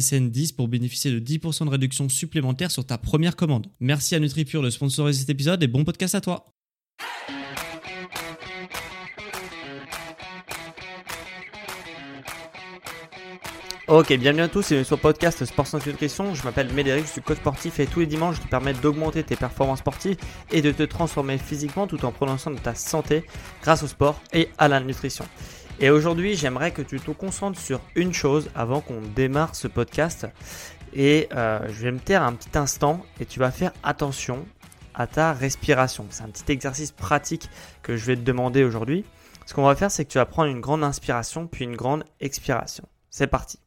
SSN 10 pour bénéficier de 10% de réduction supplémentaire sur ta première commande. Merci à NutriPure de sponsoriser cet épisode et bon podcast à toi. Ok, bienvenue à tous, c'est sur le podcast Sport Santé Nutrition. Je m'appelle Médéric, je suis coach sportif et tous les dimanches je te permets d'augmenter tes performances sportives et de te transformer physiquement tout en soin de ta santé grâce au sport et à la nutrition. Et aujourd'hui, j'aimerais que tu te concentres sur une chose avant qu'on démarre ce podcast. Et euh, je vais me taire un petit instant et tu vas faire attention à ta respiration. C'est un petit exercice pratique que je vais te demander aujourd'hui. Ce qu'on va faire, c'est que tu vas prendre une grande inspiration puis une grande expiration. C'est parti.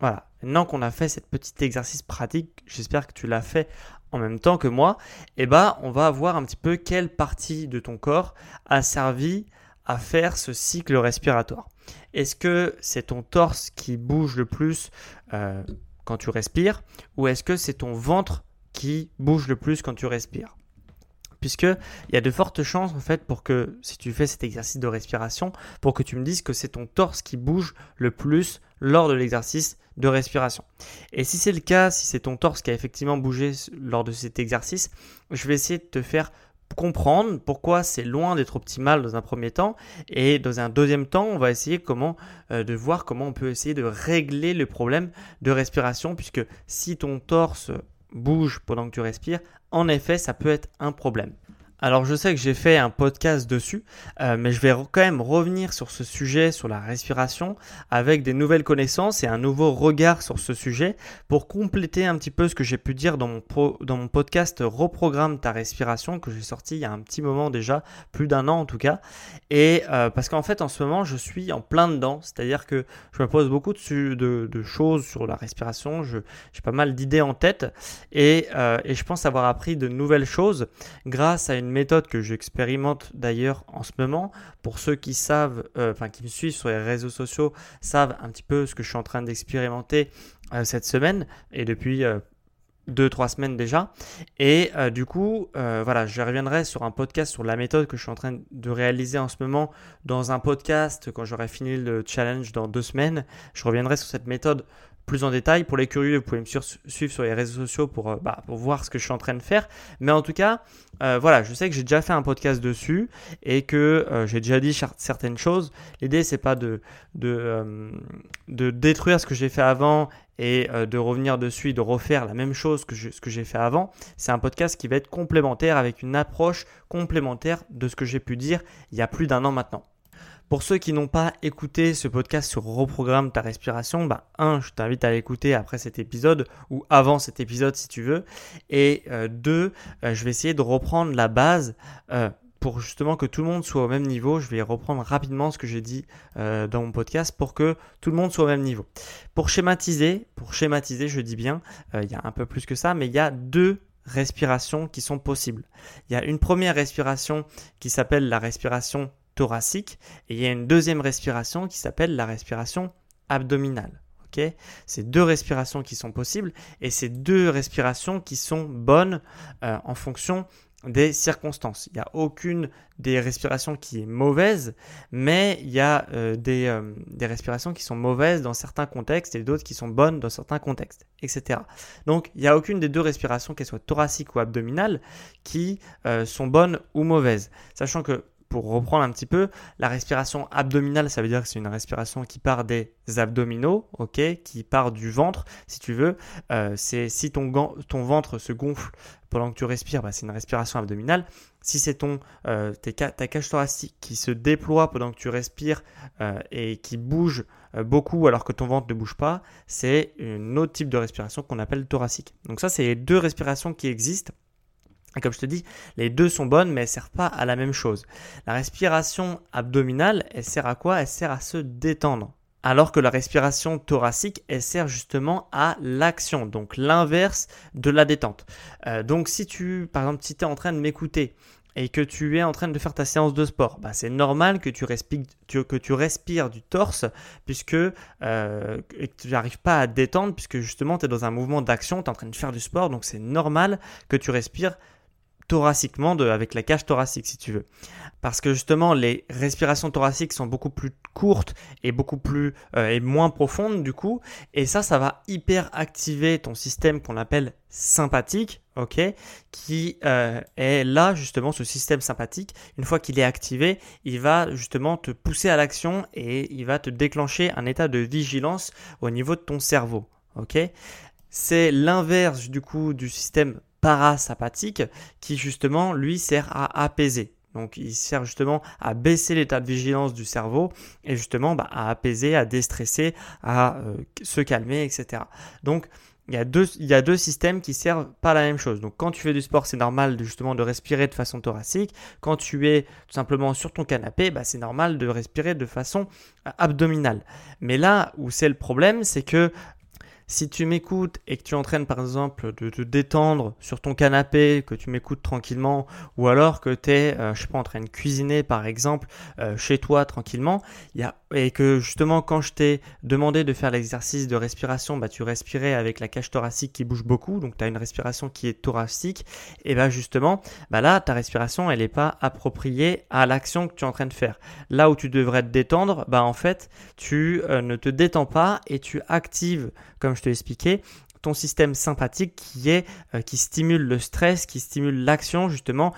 Voilà. Maintenant qu'on a fait cette petit exercice pratique, j'espère que tu l'as fait en même temps que moi, eh ben, on va voir un petit peu quelle partie de ton corps a servi à faire ce cycle respiratoire. Est-ce que c'est ton torse qui bouge le plus euh, quand tu respires ou est-ce que c'est ton ventre qui bouge le plus quand tu respires? Puisqu'il y a de fortes chances en fait pour que si tu fais cet exercice de respiration, pour que tu me dises que c'est ton torse qui bouge le plus lors de l'exercice de respiration. Et si c'est le cas, si c'est ton torse qui a effectivement bougé lors de cet exercice, je vais essayer de te faire comprendre pourquoi c'est loin d'être optimal dans un premier temps et dans un deuxième temps on va essayer comment euh, de voir comment on peut essayer de régler le problème de respiration puisque si ton torse bouge pendant que tu respires en effet ça peut être un problème alors je sais que j'ai fait un podcast dessus, euh, mais je vais quand même revenir sur ce sujet, sur la respiration, avec des nouvelles connaissances et un nouveau regard sur ce sujet pour compléter un petit peu ce que j'ai pu dire dans mon, dans mon podcast Reprogramme ta respiration que j'ai sorti il y a un petit moment déjà, plus d'un an en tout cas. Et euh, parce qu'en fait en ce moment je suis en plein dedans, c'est-à-dire que je me pose beaucoup de, de, choses sur la respiration, j'ai pas mal d'idées en tête euh, et je pense avoir appris de nouvelles choses grâce à une méthode que j'expérimente d'ailleurs en ce moment. Pour ceux qui savent, euh, enfin qui me suivent sur les réseaux sociaux, savent un petit peu ce que je suis en train d'expérimenter euh, cette semaine et depuis euh, deux, trois semaines déjà. Et du coup, voilà, je reviendrai sur un podcast sur la méthode que je suis en train de réaliser en ce moment dans un podcast quand j'aurai fini le challenge dans deux semaines. Je reviendrai sur cette méthode plus en détail. Pour les curieux, vous pouvez me suivre sur les réseaux sociaux pour, bah, pour voir ce que je suis en train de faire. Mais en tout cas, euh, voilà, je sais que j'ai déjà fait un podcast dessus et que euh, j'ai déjà dit certaines choses. L'idée, c'est pas de, de, euh, détruire ce que j'ai fait avant et de revenir dessus de refaire la même chose que ce que j'ai fait avant. C'est un podcast qui va être complémentaire avec une approche complémentaire de ce que j'ai pu dire il y a plus d'un an maintenant. Pour ceux qui n'ont pas écouté ce podcast sur Reprogramme ta respiration, bah, un, je t'invite à l'écouter après cet épisode ou avant cet épisode si tu veux. Et euh, deux, euh, je vais essayer de reprendre la base euh, pour justement que tout le monde soit au même niveau. Je vais reprendre rapidement ce que j'ai dit dans mon podcast pour que tout le monde soit au même niveau. Pour schématiser, pour schématiser, je dis bien, il y a un peu plus que ça, mais il y a deux respirations qui sont possibles. Il y a une première respiration qui s'appelle la respiration thoracique et il y a une deuxième respiration qui s'appelle la respiration abdominale. c'est deux respirations qui sont possibles et c'est deux respirations qui sont bonnes euh, en fonction des circonstances. Il n'y a aucune des respirations qui est mauvaise, mais il y a euh, des, euh, des, respirations qui sont mauvaises dans certains contextes et d'autres qui sont bonnes dans certains contextes, etc. Donc il n'y a aucune des deux respirations, qu'elles soient thoraciques ou abdominales, qui sont bonnes ou mauvaises. Sachant que pour reprendre un petit peu, la respiration abdominale, ça veut dire que c'est une respiration qui part des abdominaux, ok, qui part du ventre, si tu veux. Euh, c'est si ton, ventre se gonfle pendant que tu respires, bah, c'est une respiration abdominale. Si c'est ton euh, ta cage thoracique qui se déploie pendant que tu respires euh, et qui bouge beaucoup alors que ton ventre ne bouge pas, c'est un autre type de respiration qu'on appelle thoracique. Donc ça, c'est les deux respirations qui existent comme je te dis, les deux sont bonnes, mais elles ne servent pas à la même chose. La respiration abdominale, elle sert à quoi? Elle sert à se détendre. Alors que la respiration thoracique, elle sert justement à l'action, donc l'inverse de la détente. Euh, donc si tu, par exemple, si tu es en train de m'écouter et que tu es en train de faire ta séance de sport, bah, c'est normal que tu, respires, du torse puisque euh, tu n'arrives pas à détendre puisque justement tu es dans un mouvement d'action, tu es en train de faire du sport, donc c'est normal que tu respires thoraciquement avec la cage thoracique si tu veux. Parce que justement les respirations thoraciques sont beaucoup plus courtes et beaucoup plus euh, et moins profondes du coup et ça ça va hyper activer ton système qu'on appelle sympathique, ok, qui euh, est là justement ce système sympathique. Une fois qu'il est activé, il va justement te pousser à l'action et il va te déclencher un état de vigilance au niveau de ton cerveau, ok. C'est l'inverse du coup du système parasympathique qui justement lui sert à apaiser. Donc il sert justement à baisser l'état de vigilance du cerveau et justement bah, à apaiser, à déstresser, à euh, se calmer, etc. Donc il y, a deux, systèmes qui servent pas la même chose. Donc quand tu fais du sport, c'est normal justement de respirer de façon thoracique. Quand tu es tout simplement sur ton canapé, bah, c'est normal de respirer de façon abdominale. Mais là où c'est le problème, c'est que si tu m'écoutes et que tu entraînes par exemple de te détendre sur ton canapé, que tu m'écoutes tranquillement, ou alors que tu es, euh, je sais pas, en train de cuisiner par exemple euh, chez toi tranquillement, et que justement quand je t'ai demandé de faire l'exercice de respiration, bah, tu respirais avec la cage thoracique qui bouge beaucoup, donc tu as une respiration qui est thoracique, et bah justement, bah là ta respiration elle n'est pas appropriée à l'action que tu es en train de faire. Là où tu devrais te détendre, bah en fait tu euh, ne te détends pas et tu actives, comme je te l'ai expliqué, ton système sympathique qui est euh, qui stimule le stress, qui stimule l'action justement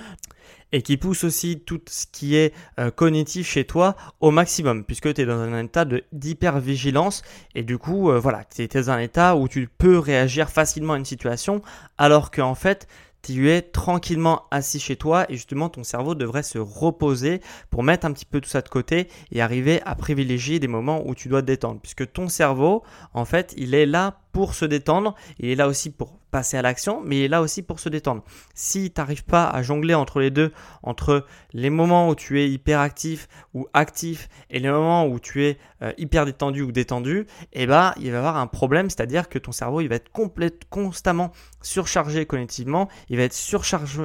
et qui pousse aussi tout ce qui est euh, cognitif chez toi au maximum puisque tu es dans un état d'hypervigilance et du coup euh, voilà, tu es dans un état où tu peux réagir facilement à une situation alors qu'en fait tu es tranquillement assis chez toi et justement ton cerveau devrait se reposer pour mettre un petit peu tout ça de côté et arriver à privilégier des moments où tu dois te détendre. Puisque ton cerveau en fait il est là pour se détendre, il est là aussi pour passer à l'action, mais il est là aussi pour se détendre. Si tu n'arrives pas à jongler entre les deux, entre les moments où tu es hyper actif ou actif et les moments où tu es euh, hyper détendu ou détendu, eh ben, il va y avoir un problème, c'est-à-dire que ton cerveau il va être complète, constamment surchargé cognitivement, il va être surchargé,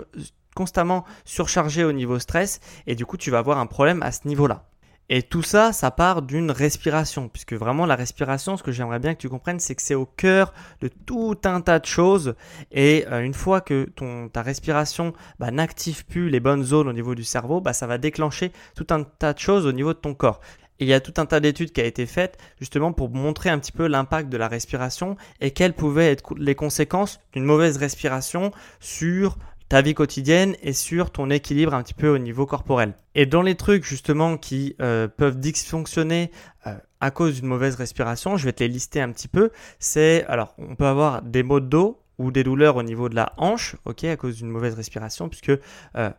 constamment surchargé au niveau stress et du coup tu vas avoir un problème à ce niveau-là. Et tout ça, ça part d'une respiration, puisque vraiment la respiration, ce que j'aimerais bien que tu comprennes, c'est que c'est au cœur de tout un tas de choses. Et euh, une fois que ton, ta respiration bah, n'active plus les bonnes zones au niveau du cerveau, bah, ça va déclencher tout un tas de choses au niveau de ton corps. Il y a tout un tas d'études qui a été faites justement pour montrer un petit peu l'impact de la respiration et quelles pouvaient être les conséquences d'une mauvaise respiration sur ta vie quotidienne et sur ton équilibre un petit peu au niveau corporel. Et dans les trucs justement qui euh, peuvent dysfonctionner euh, à cause d'une mauvaise respiration, je vais te les lister un petit peu. C'est alors on peut avoir des maux de dos ou des douleurs au niveau de la hanche, ok, à cause d'une mauvaise respiration, puisque euh,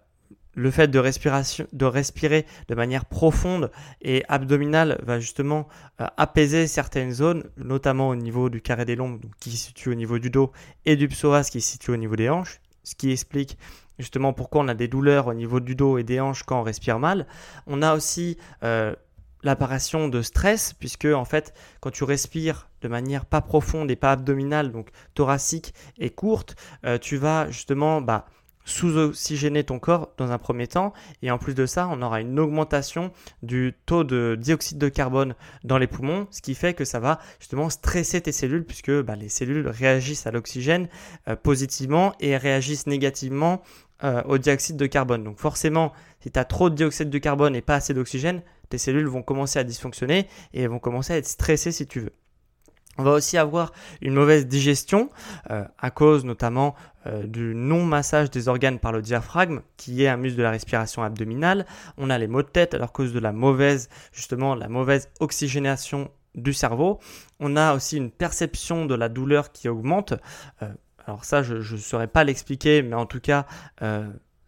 le fait de, respirer de manière profonde et abdominale va justement apaiser certaines zones, notamment au niveau du carré des lombes, qui se situe au niveau du dos, et du psoas qui se situe au niveau des hanches ce qui explique justement pourquoi on a des douleurs au niveau du dos et des hanches quand on respire mal. On a aussi euh, l'apparition de stress, puisque en fait, quand tu respires de manière pas profonde et pas abdominale, donc thoracique et courte, euh, tu vas justement bah, sous-oxygéner ton corps dans un premier temps. Et en plus de ça, on aura une augmentation du taux de dioxyde de carbone dans les poumons, ce qui fait que ça va justement stresser tes cellules puisque bah, les cellules réagissent à l'oxygène euh, positivement et réagissent négativement euh, au dioxyde de carbone. Donc forcément, si tu as trop de dioxyde de carbone et pas assez d'oxygène, tes cellules vont commencer à dysfonctionner et vont commencer à être stressées si tu veux. On va aussi avoir une mauvaise digestion euh, à cause notamment euh, du non-massage des organes par le diaphragme, qui est un muscle de la respiration abdominale. On a les maux de tête à cause de la mauvaise, justement, la mauvaise oxygénation du cerveau. On a aussi une perception de la douleur qui augmente. Euh, alors ça, je ne saurais pas l'expliquer, mais en tout cas,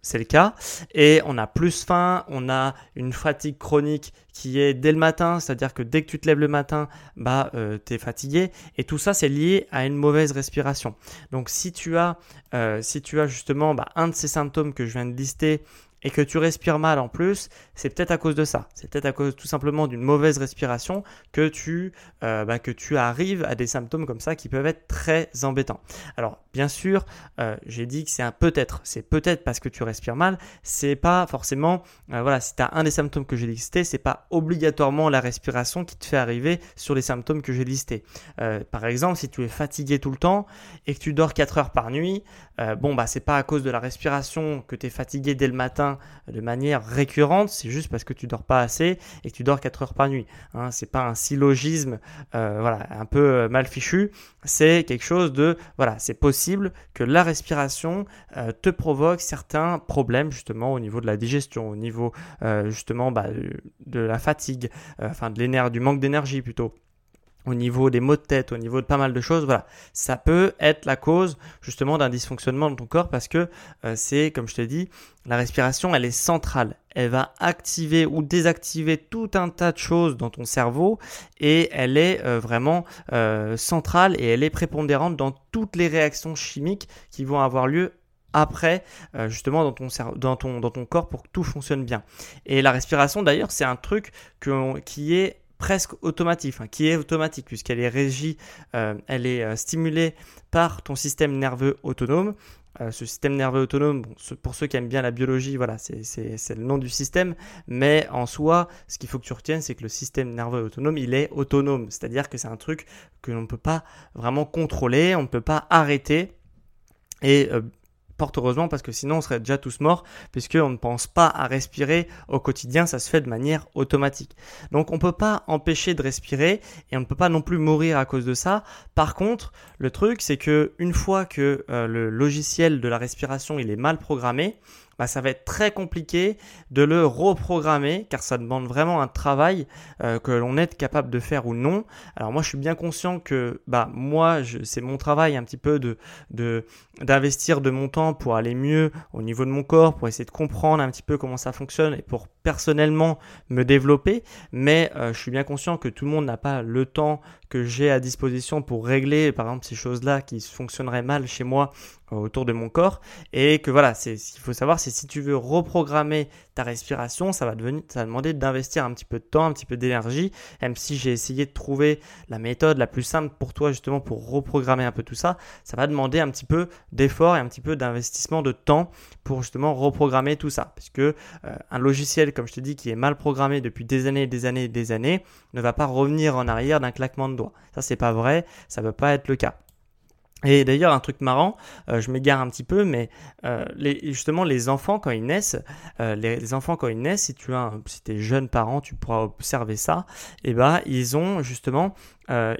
c'est le cas. Et on a plus faim, on a une fatigue chronique qui est dès le matin, c'est-à-dire que dès que tu te lèves le matin, bah, euh, tu fatigué. Et tout ça, c'est lié à une mauvaise respiration. Donc si tu as, euh, si tu as justement bah, un de ces symptômes que je viens de lister et que tu respires mal en plus, c'est peut-être à cause de ça. C'est peut-être à cause tout simplement d'une mauvaise respiration que tu, euh, bah, que tu arrives à des symptômes comme ça qui peuvent être très embêtants. Alors, bien sûr, euh, j'ai dit que c'est un peut-être. C'est peut-être parce que tu respires mal. C'est pas forcément, euh, voilà, si tu as un des symptômes que j'ai listés, c'est pas obligatoirement la respiration qui te fait arriver sur les symptômes que j'ai listés. par exemple, si tu es fatigué tout le temps et que tu dors 4 heures par nuit, bon, bah, c'est pas à cause de la respiration que tu es fatigué dès le matin de manière récurrente, c'est juste parce que tu dors pas assez et que tu dors 4 heures par nuit. Hein, c'est pas un syllogisme euh, voilà, un peu euh, mal fichu, c'est quelque chose de voilà, c'est possible que la respiration euh, te provoque certains problèmes justement au niveau de la digestion, au niveau justement bah, de la fatigue, enfin de du manque d'énergie plutôt au niveau des maux de tête, au niveau de pas mal de choses, voilà, ça peut être la cause justement d'un dysfonctionnement de ton corps parce que euh, c'est, comme je t'ai dit, la respiration, elle est centrale. Elle va activer ou désactiver tout un tas de choses dans ton cerveau et elle est euh, vraiment euh, centrale et elle est prépondérante dans toutes les réactions chimiques qui vont avoir lieu après justement dans ton, dans, ton, dans ton corps pour que tout fonctionne bien. Et la respiration d'ailleurs c'est un truc qui est presque automatique, qui est automatique puisqu'elle est régie, euh, elle est euh, stimulée par ton système nerveux autonome. Euh, ce système nerveux autonome, pour ceux qui aiment bien la biologie, voilà, c'est le nom du système, mais en soi, ce qu'il faut que tu retiennes, c'est que le système nerveux autonome, il est autonome, c'est-à-dire que c'est un truc que l'on ne peut pas vraiment contrôler, on ne peut pas arrêter. Et Heureusement parce que sinon on serait déjà tous morts puisqu'on ne pense pas à respirer au quotidien, ça se fait de manière automatique. Donc on ne peut pas empêcher de respirer et on ne peut pas non plus mourir à cause de ça. Par contre, le truc c'est que une fois que euh, le logiciel de la respiration il est mal programmé, bah, ça va être très compliqué de le reprogrammer car ça demande vraiment un travail euh, que l'on est capable de faire ou non. Alors moi je suis bien conscient que bah moi c'est mon travail un petit peu de d'investir de, mon temps pour aller mieux au niveau de mon corps, pour essayer de comprendre un petit peu comment ça fonctionne et pour personnellement me développer. Mais euh, je suis bien conscient que tout le monde n'a pas le temps que j'ai à disposition pour régler par exemple ces choses-là qui fonctionneraient mal chez moi euh, autour de mon corps et que voilà c'est ce qu'il faut savoir c'est si tu veux reprogrammer respiration ça va devenir ça va demander d'investir un petit peu de temps un petit peu d'énergie. Même si j'ai essayé de trouver la méthode la plus simple pour toi justement pour reprogrammer un peu tout ça ça va demander un petit peu d'effort et un petit peu d'investissement de temps pour justement reprogrammer tout ça. Puisque euh, un logiciel comme je te dis qui est mal programmé depuis des années et des années et des années ne va pas revenir en arrière d'un claquement de ça, c'est pas vrai, ça ne peut pas être le cas. Et d'ailleurs, un truc marrant, euh, je m'égare un petit peu, mais euh, justement, les enfants, quand ils naissent, euh, les, enfants, quand ils naissent, si tu es jeune parent, tu pourras observer ça, et eh ben, ils ont justement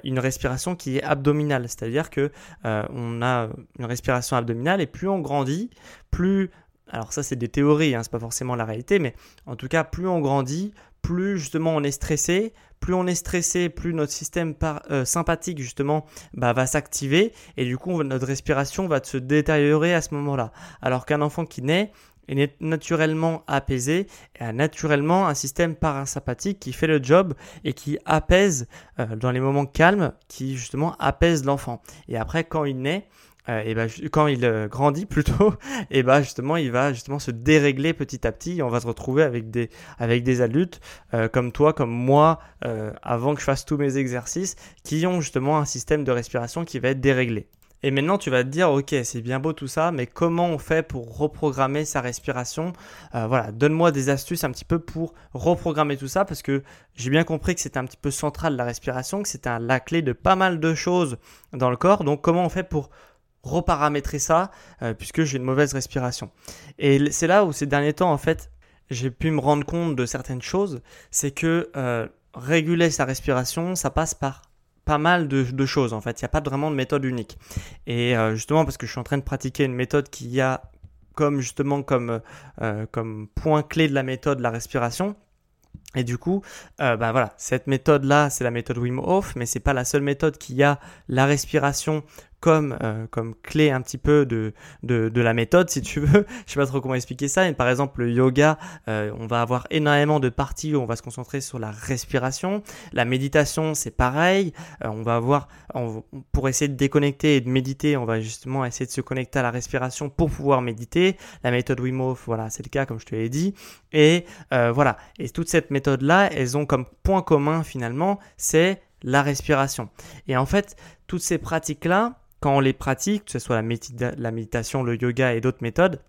une respiration qui est abdominale. C'est-à-dire que on a une respiration abdominale, et plus on grandit, plus alors ça c'est des théories, hein, c'est pas forcément la réalité, mais en tout cas plus on grandit, plus justement on est stressé, plus on est stressé, plus notre système euh, sympathique justement bah, va s'activer et du coup notre respiration va se détériorer à ce moment-là. Alors qu'un enfant qui naît est naturellement apaisé et a naturellement un système parasympathique qui fait le job et qui apaise euh, dans les moments calmes, qui justement apaise l'enfant. Et après quand il naît, euh, et ben, quand il euh, grandit plutôt, et ben justement il va justement se dérégler petit à petit. Et on va se retrouver avec des avec des adultes euh, comme toi, comme moi, avant que je fasse tous mes exercices, qui ont justement un système de respiration qui va être déréglé. Et maintenant, tu vas te dire, ok, c'est bien beau tout ça, mais comment on fait pour reprogrammer sa respiration? Voilà, donne-moi des astuces un petit peu pour reprogrammer tout ça, parce que j'ai bien compris que c'était un petit peu central la respiration, que c'était la clé de pas mal de choses dans le corps. Donc, comment on fait pour reparamétrer ça, euh, puisque j'ai une mauvaise respiration Et c'est là où ces derniers temps, en fait, j'ai pu me rendre compte de certaines choses, c'est que euh, réguler sa respiration, ça passe par pas mal de, choses en fait. Il n'y a pas vraiment de méthode unique. Et euh, justement parce que je suis en train de pratiquer une méthode qui a comme justement comme, euh, comme point clé de la méthode la respiration. Et du coup, euh, bah voilà, cette méthode-là, c'est la méthode Wim Hof, mais c'est pas la seule méthode qui a la respiration comme, euh, comme clé un petit peu de, de, de, la méthode, si tu veux. Je sais pas trop comment expliquer ça. Mais par exemple, le yoga, euh, on va avoir énormément de parties où on va se concentrer sur la respiration. La méditation, c'est pareil. Euh, on va avoir, pour essayer de déconnecter et de méditer, on va justement essayer de se connecter à la respiration pour pouvoir méditer. La méthode Wim Hof, voilà, c'est le cas, comme je te l'ai dit. Et voilà. Et toute cette méthode-là, elles ont comme point commun finalement, c'est la respiration. Et en fait, toutes ces pratiques-là, quand on les pratique, que ce soit la, méditation, le yoga et d'autres méthodes,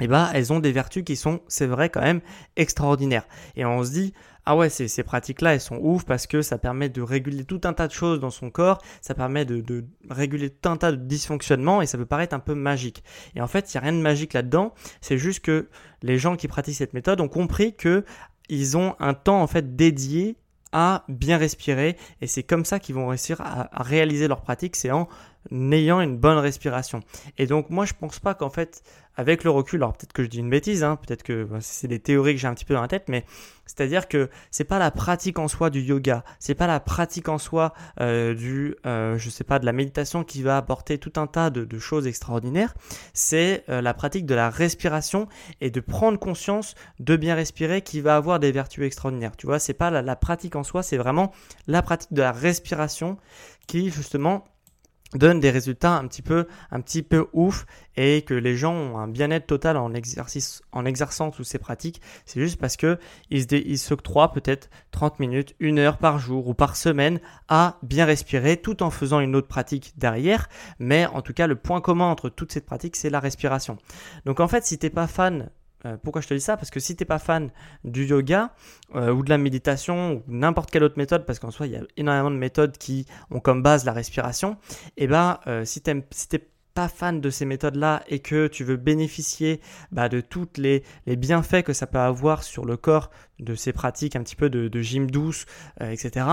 eh ben, elles ont des vertus qui sont, c'est vrai, quand même extraordinaires. Et on se dit, ah ouais, ces, pratiques-là, elles sont ouf parce que ça permet de réguler tout un tas de choses dans son corps, ça permet de, réguler tout un tas de dysfonctionnements et ça peut paraître un peu magique. Et en fait, il n'y a rien de magique là-dedans, c'est juste que les gens qui pratiquent cette méthode ont compris que ils ont un temps en fait dédié à bien respirer et c'est comme ça qu'ils vont réussir à, à réaliser leur pratique, c'est en n'ayant une bonne respiration. Et donc moi je pense pas qu'en fait avec le recul, alors peut-être que je dis une bêtise, hein, peut-être que bah, c'est des théories que j'ai un petit peu dans la tête, mais c'est-à-dire que c'est pas la pratique en soi du yoga, c'est pas la pratique en soi euh, du, euh, je sais pas, de la méditation qui va apporter tout un tas de, choses extraordinaires, c'est euh, la pratique de la respiration et de prendre conscience de bien respirer qui va avoir des vertus extraordinaires. Tu vois, c'est pas la pratique en soi, c'est vraiment la pratique de la respiration qui justement donne des résultats un petit peu un petit peu ouf et que les gens ont un bien-être total en exercice en exerçant toutes ces pratiques. C'est juste parce que ils s'octroient peut-être 30 minutes une heure par jour ou par semaine à bien respirer tout en faisant une autre pratique derrière. Mais en tout cas le point commun entre toutes ces pratiques c'est la respiration. Donc en fait si t'es pas fan euh, pourquoi je te dis ça? Parce que si tu n'es pas fan du yoga euh, ou de la méditation ou n'importe quelle autre méthode, parce qu'en soi il y a énormément de méthodes qui ont comme base la respiration, et eh ben euh, si tu si pas fan de ces méthodes-là et que tu veux bénéficier bah, de tous les, bienfaits que ça peut avoir sur le corps de ces pratiques un petit peu de, gym douce, etc.,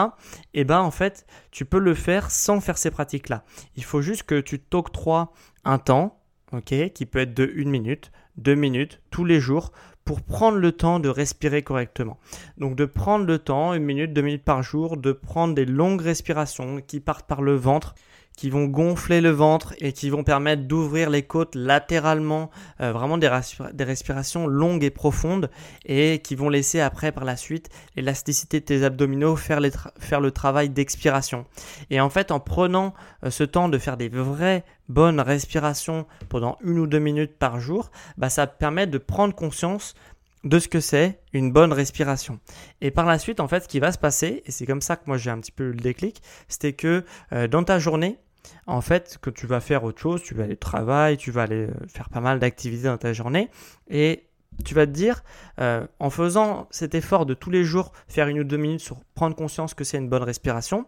et ben en fait, tu peux le faire sans faire ces pratiques-là. Il faut juste que tu t'octroies un temps, ok, qui peut être de une minute, deux minutes tous les jours pour prendre le temps de respirer correctement. Donc de prendre le temps, une minute, deux minutes par jour, de prendre des longues respirations qui partent par le ventre qui vont gonfler le ventre et qui vont permettre d'ouvrir les côtes latéralement, euh, vraiment des, respirations longues et profondes et qui vont laisser après par la suite l'élasticité de tes abdominaux faire le travail d'expiration. Et en fait, en prenant euh, ce temps de faire des vraies bonnes respirations pendant une ou deux minutes par jour, bah, ça permet de prendre conscience de ce que c'est une bonne respiration. Et par la suite, en fait, ce qui va se passer, et c'est comme ça que moi j'ai un petit peu le déclic, c'était que euh, dans ta journée, en fait, que tu vas faire autre chose, tu vas aller au travail, tu vas aller euh, faire pas mal d'activités dans ta journée, et tu vas te dire, euh, en faisant cet effort de tous les jours, faire une ou deux minutes sur prendre conscience que c'est une bonne respiration,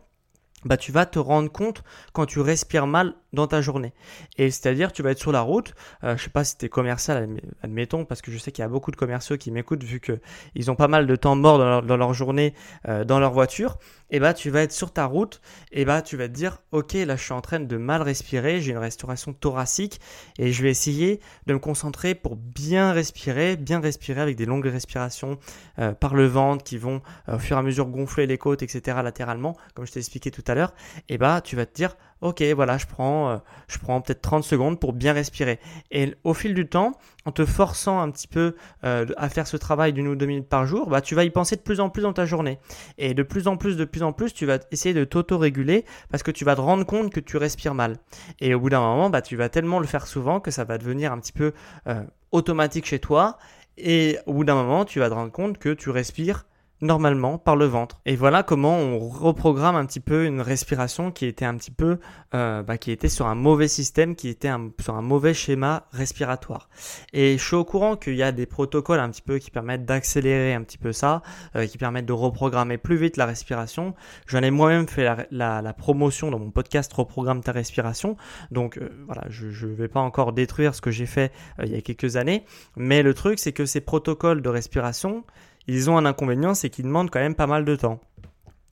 bah, tu vas te rendre compte quand tu respires mal dans ta journée. Et c'est-à-dire, tu vas être sur la route, euh, je sais pas si tu es commercial, admettons, parce que je sais qu'il y a beaucoup de commerciaux qui m'écoutent vu qu'ils ont pas mal de temps mort dans leur, journée, euh, dans leur voiture, et bah tu vas être sur ta route, et bah tu vas te dire, ok, là je suis en train de mal respirer, j'ai une restauration thoracique, et je vais essayer de me concentrer pour bien respirer, bien respirer avec des longues respirations euh, par le ventre qui vont au fur et à mesure gonfler les côtes, etc. latéralement, comme je t'ai expliqué tout à l'heure, et bah tu vas te dire, ok, voilà, je prends, euh, je prends peut-être 30 secondes pour bien respirer. Et au fil du temps, en te forçant un petit peu euh, à faire ce travail d'une ou deux minutes par jour, bah, tu vas y penser de plus en plus dans ta journée. Et de plus en plus, de plus en plus, tu vas essayer de t'auto-réguler parce que tu vas te rendre compte que tu respires mal. Et au bout d'un moment, bah, tu vas tellement le faire souvent que ça va devenir un petit peu euh, automatique chez toi. Et au bout d'un moment, tu vas te rendre compte que tu respires normalement par le ventre. Et voilà comment on reprogramme un petit peu une respiration qui était un petit peu, euh, bah, qui était sur un mauvais système, qui était sur un mauvais schéma respiratoire. Et je suis au courant qu'il y a des protocoles un petit peu qui permettent d'accélérer un petit peu ça, euh, qui permettent de reprogrammer plus vite la respiration. J'en ai moi-même fait la, promotion dans mon podcast Reprogramme ta respiration. Donc euh, voilà, je ne vais pas encore détruire ce que j'ai fait il y a quelques années. Mais le truc, c'est que ces protocoles de respiration, ils ont un inconvénient, c'est qu'ils demandent quand même pas mal de temps.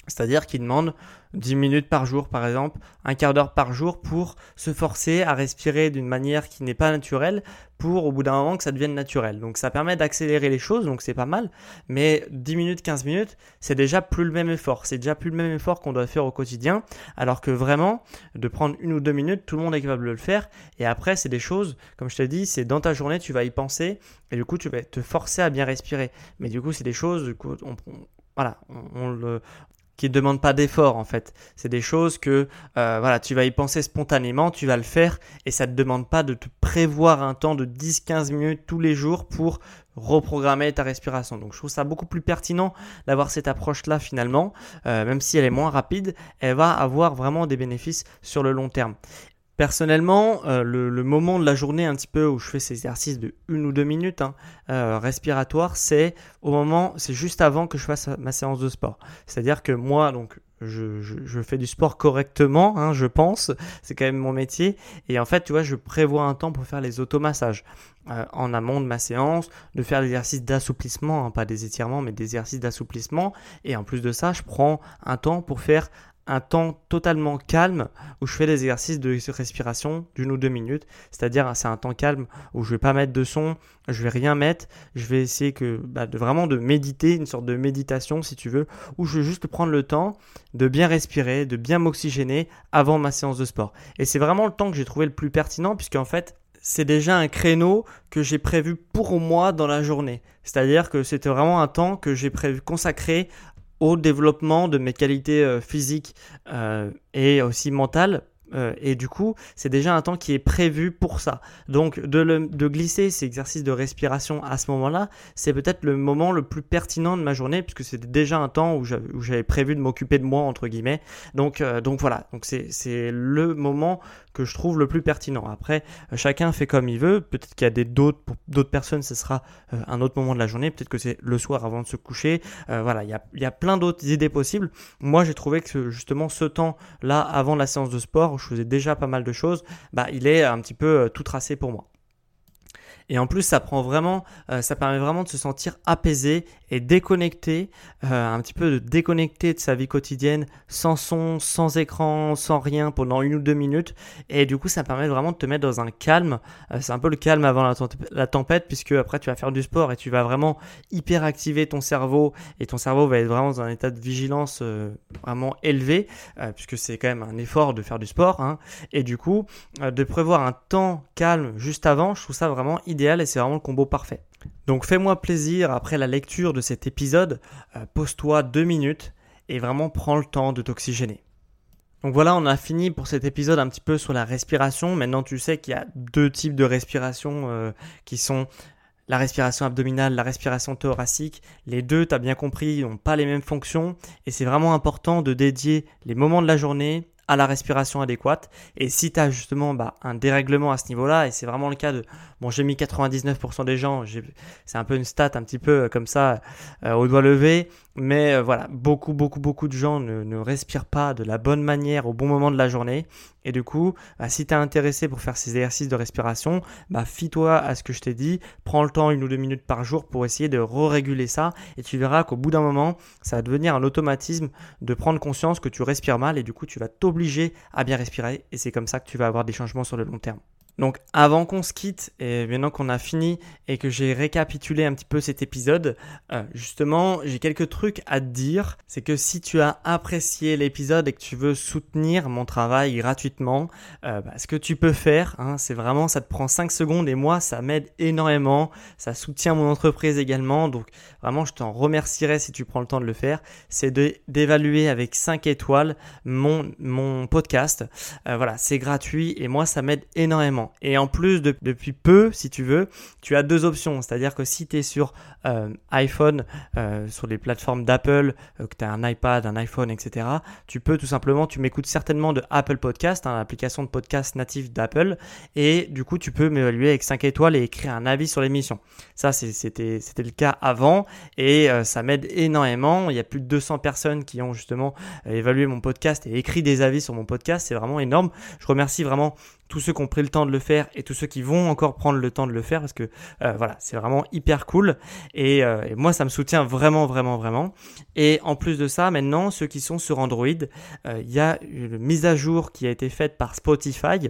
C'est-à-dire qu'ils demandent 10 minutes par jour, par exemple, un quart d'heure par jour pour se forcer à respirer d'une manière qui n'est pas naturelle pour au bout d'un moment que ça devienne naturel. Donc ça permet d'accélérer les choses, donc c'est pas mal. Mais 10 minutes, 15 minutes, c'est déjà plus le même effort. C'est déjà plus le même effort qu'on doit faire au quotidien. Alors que vraiment, de prendre une ou deux minutes, tout le monde est capable de le faire. Et après, c'est des choses, comme je te dis, c'est dans ta journée, tu vas y penser. Et du coup, tu vas te forcer à bien respirer. Mais du coup, c'est des choses, du coup, on, voilà, on, le, qui ne demandent pas d'effort en fait. C'est des choses que euh, voilà, tu vas y penser spontanément, tu vas le faire et ça ne te demande pas de te prévoir un temps de 10-15 minutes tous les jours pour reprogrammer ta respiration. Donc je trouve ça beaucoup plus pertinent d'avoir cette approche-là finalement, euh, même si elle est moins rapide, elle va avoir vraiment des bénéfices sur le long terme. Personnellement, euh, le, moment de la journée un petit peu où je fais ces exercices de une ou deux minutes hein, euh, respiratoires, c'est au moment, c'est juste avant que je fasse ma séance de sport. C'est-à-dire que moi, donc, je, fais du sport correctement, hein, je pense, c'est quand même mon métier. Et en fait, tu vois, je prévois un temps pour faire les automassages euh, en amont de ma séance, de faire des exercices d'assouplissement, hein, pas des étirements, mais des exercices d'assouplissement. Et en plus de ça, je prends un temps pour faire un temps totalement calme où je fais des exercices de respiration d'une ou deux minutes. C'est-à-dire, c'est un temps calme où je vais pas mettre de son, je vais rien mettre. Je vais essayer que, bah, de vraiment de méditer, une sorte de méditation si tu veux, où je vais juste prendre le temps de bien respirer, de bien m'oxygéner avant ma séance de sport. Et c'est vraiment le temps que j'ai trouvé le plus pertinent puisqu'en fait, c'est déjà un créneau que j'ai prévu pour moi dans la journée. C'est-à-dire que c'était vraiment un temps que j'ai prévu consacré au développement de mes qualités euh, physiques euh, et aussi mentales euh, et du coup, c'est déjà un temps qui est prévu pour ça. Donc, de, glisser ces exercices de respiration à ce moment-là, c'est peut-être le moment le plus pertinent de ma journée, puisque c'est déjà un temps où j'avais prévu de m'occuper de moi, entre guillemets. Donc, euh, donc voilà, donc c'est le moment que je trouve le plus pertinent. Après, euh, chacun fait comme il veut. Peut-être qu'il y a d'autres d'autres personnes, ce sera un autre moment de la journée. Peut-être que c'est le soir avant de se coucher. voilà, il y a, y a plein d'autres idées possibles. Moi, j'ai trouvé que justement ce temps-là, avant la séance de sport, je faisais déjà pas mal de choses, bah, il est un petit peu euh, tout tracé pour moi. Et en plus, ça prend vraiment, euh, ça permet vraiment de se sentir apaisé et déconnecté, euh, un petit peu de déconnecter de sa vie quotidienne, sans son, sans écran, sans rien pendant une ou deux minutes. Et du coup, ça permet vraiment de te mettre dans un calme. c'est un peu le calme avant la, tempête, puisque après tu vas faire du sport et tu vas vraiment hyper activer ton cerveau et ton cerveau va être vraiment dans un état de vigilance vraiment élevé, puisque c'est quand même un effort de faire du sport. Hein. Et du coup, de prévoir un temps calme juste avant, je trouve ça vraiment idéal et c'est vraiment le combo parfait. Donc fais-moi plaisir après la lecture de cet épisode, euh, pose-toi deux minutes et vraiment prends le temps de t'oxygéner. Donc voilà, on a fini pour cet épisode un petit peu sur la respiration. Maintenant, tu sais qu'il y a deux types de respiration euh, qui sont la respiration abdominale, la respiration thoracique. Les deux, tu as bien compris, n'ont pas les mêmes fonctions et c'est vraiment important de dédier les moments de la journée à la respiration adéquate. Et si tu as justement bah, un dérèglement à ce niveau-là, et c'est vraiment le cas de, bon j'ai mis 99% des gens, c'est un peu une stat un petit peu euh, comme ça euh, au doigt levé, mais euh, voilà, beaucoup, beaucoup, beaucoup de gens ne, respirent pas de la bonne manière au bon moment de la journée. Et du coup, bah, si tu es intéressé pour faire ces exercices de respiration, bah, fie-toi à ce que je t'ai dit. Prends le temps, une ou deux minutes par jour, pour essayer de re-réguler ça. Et tu verras qu'au bout d'un moment, ça va devenir un automatisme de prendre conscience que tu respires mal. Et du coup, tu vas t'obliger à bien respirer. Et c'est comme ça que tu vas avoir des changements sur le long terme. Donc avant qu'on se quitte et maintenant qu'on a fini et que j'ai récapitulé un petit peu cet épisode, euh, justement j'ai quelques trucs à te dire. C'est que si tu as apprécié l'épisode et que tu veux soutenir mon travail gratuitement, euh, bah, ce que tu peux faire, hein, c'est vraiment ça te prend 5 secondes et moi ça m'aide énormément, ça soutient mon entreprise également. Donc vraiment je t'en remercierai si tu prends le temps de le faire. C'est d'évaluer avec 5 étoiles mon, podcast. Euh, voilà, c'est gratuit et moi ça m'aide énormément. Et en plus, depuis peu, si tu veux, tu as deux options. C'est-à-dire que si tu es sur euh, iPhone, euh, sur les plateformes d'Apple, euh, que tu as un iPad, un iPhone, etc., tu peux tout simplement, tu m'écoutes certainement de Apple Podcast, hein, l'application de podcast native d'Apple, et du coup, tu peux m'évaluer avec 5 étoiles et écrire un avis sur l'émission. Ça, c'était le cas avant, et ça m'aide énormément. Il y a plus de 200 personnes qui ont justement évalué mon podcast et écrit des avis sur mon podcast. C'est vraiment énorme. Je remercie vraiment tous ceux qui ont pris le temps de le faire et tous ceux qui vont encore prendre le temps de le faire parce que euh, voilà, c'est vraiment hyper cool et, euh, et, moi ça me soutient vraiment vraiment vraiment. Et en plus de ça, maintenant ceux qui sont sur Android, euh, il y a une mise à jour qui a été faite par Spotify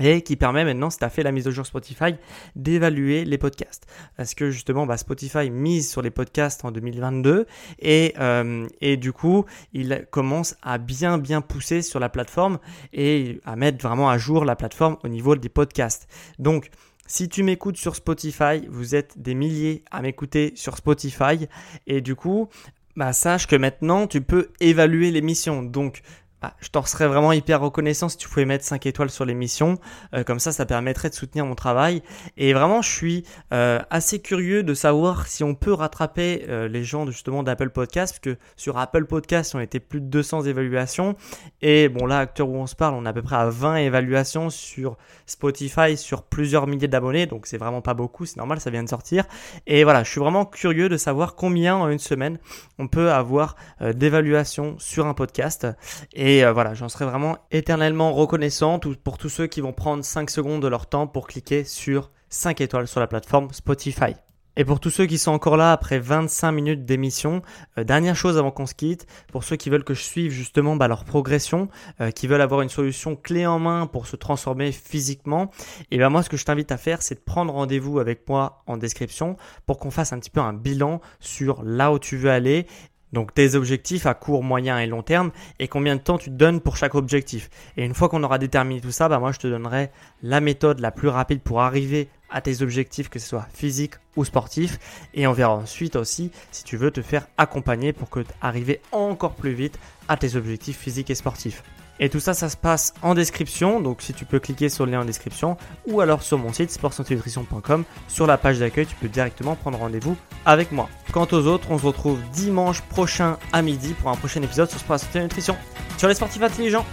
et qui permet maintenant, si tu as fait la mise au jour Spotify, d'évaluer les podcasts. Parce que justement, bah, Spotify mise sur les podcasts en 2022 et, euh, et du coup, il commence à bien bien pousser sur la plateforme et à mettre vraiment à jour la plateforme au niveau des podcasts. Donc, si tu m'écoutes sur Spotify, vous êtes des milliers à m'écouter sur Spotify et du coup, bah, sache que maintenant tu peux évaluer l'émission. Donc ah, je t'en serais vraiment hyper reconnaissant si tu pouvais mettre 5 étoiles sur l'émission. Euh, comme ça, ça permettrait de soutenir mon travail. Et vraiment, je suis euh, assez curieux de savoir si on peut rattraper euh, les gens justement d'Apple Podcast. Parce que sur Apple Podcast, on était plus de 200 évaluations. Et bon, là, acteur où on se parle, on est à peu près à 20 évaluations sur Spotify, sur plusieurs milliers d'abonnés. Donc, c'est vraiment pas beaucoup. C'est normal, ça vient de sortir. Et voilà, je suis vraiment curieux de savoir combien en une semaine on peut avoir d'évaluations sur un podcast. Et et euh, voilà, j'en serais vraiment éternellement reconnaissant pour tous ceux qui vont prendre 5 secondes de leur temps pour cliquer sur 5 étoiles sur la plateforme Spotify. Et pour tous ceux qui sont encore là après 25 minutes d'émission, euh, dernière chose avant qu'on se quitte, pour ceux qui veulent que je suive justement bah, leur progression, euh, qui veulent avoir une solution clé en main pour se transformer physiquement, et bien moi ce que je t'invite à faire c'est de prendre rendez-vous avec moi en description pour qu'on fasse un petit peu un bilan sur là où tu veux aller donc tes objectifs à court, moyen et long terme et combien de temps tu te donnes pour chaque objectif. Et une fois qu'on aura déterminé tout ça, bah moi je te donnerai la méthode la plus rapide pour arriver à tes objectifs, que ce soit physique ou sportif. Et on verra ensuite aussi si tu veux te faire accompagner pour que encore plus vite à tes objectifs physiques et sportifs. Et tout ça, ça se passe en description. Donc, si tu peux cliquer sur le lien en description ou alors sur mon site sportsanténutrition.com, sur la page d'accueil, tu peux directement prendre rendez-vous avec moi. Quant aux autres, on se retrouve dimanche prochain à midi pour un prochain épisode sur Sport Santé Nutrition. Sur les sportifs intelligents